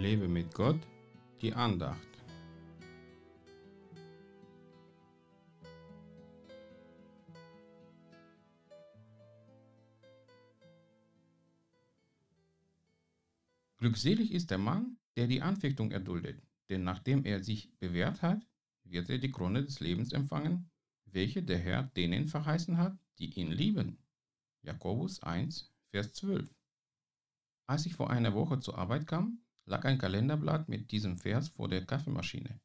Lebe mit Gott, die Andacht. Glückselig ist der Mann, der die Anfechtung erduldet, denn nachdem er sich bewährt hat, wird er die Krone des Lebens empfangen, welche der Herr denen verheißen hat, die ihn lieben. Jakobus 1, Vers 12. Als ich vor einer Woche zur Arbeit kam, lag ein Kalenderblatt mit diesem Vers vor der Kaffeemaschine.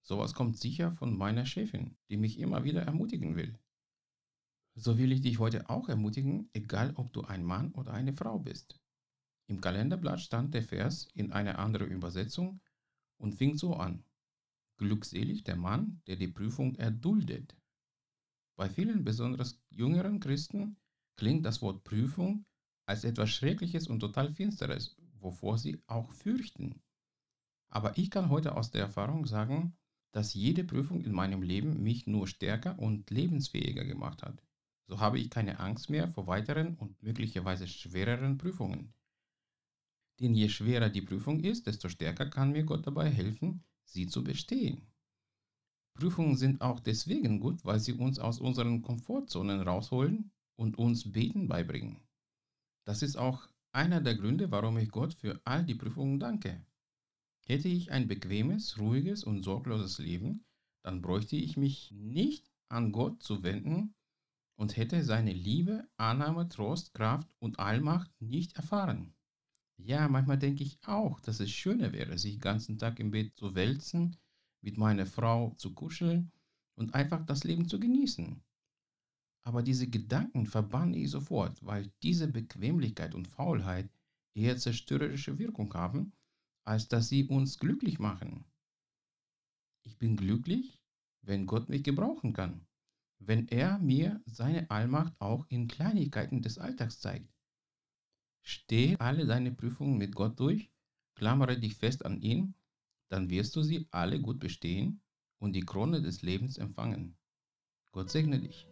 Sowas kommt sicher von meiner Chefin, die mich immer wieder ermutigen will. So will ich dich heute auch ermutigen, egal ob du ein Mann oder eine Frau bist. Im Kalenderblatt stand der Vers in einer anderen Übersetzung und fing so an. Glückselig der Mann, der die Prüfung erduldet. Bei vielen, besonders jüngeren Christen, klingt das Wort Prüfung als etwas Schreckliches und total Finsteres, wovor sie auch fürchten. Aber ich kann heute aus der Erfahrung sagen, dass jede Prüfung in meinem Leben mich nur stärker und lebensfähiger gemacht hat. So habe ich keine Angst mehr vor weiteren und möglicherweise schwereren Prüfungen. Denn je schwerer die Prüfung ist, desto stärker kann mir Gott dabei helfen, sie zu bestehen. Prüfungen sind auch deswegen gut, weil sie uns aus unseren Komfortzonen rausholen und uns Beten beibringen. Das ist auch einer der Gründe, warum ich Gott für all die Prüfungen danke. Hätte ich ein bequemes, ruhiges und sorgloses Leben, dann bräuchte ich mich nicht an Gott zu wenden und hätte seine Liebe, Annahme, Trost, Kraft und Allmacht nicht erfahren. Ja, manchmal denke ich auch, dass es schöner wäre, sich den ganzen Tag im Bett zu wälzen, mit meiner Frau zu kuscheln und einfach das Leben zu genießen. Aber diese Gedanken verbanne ich sofort, weil diese Bequemlichkeit und Faulheit eher zerstörerische Wirkung haben, als dass sie uns glücklich machen. Ich bin glücklich, wenn Gott mich gebrauchen kann, wenn er mir seine Allmacht auch in Kleinigkeiten des Alltags zeigt. Steh alle deine Prüfungen mit Gott durch, klammere dich fest an ihn, dann wirst du sie alle gut bestehen und die Krone des Lebens empfangen. Gott segne dich.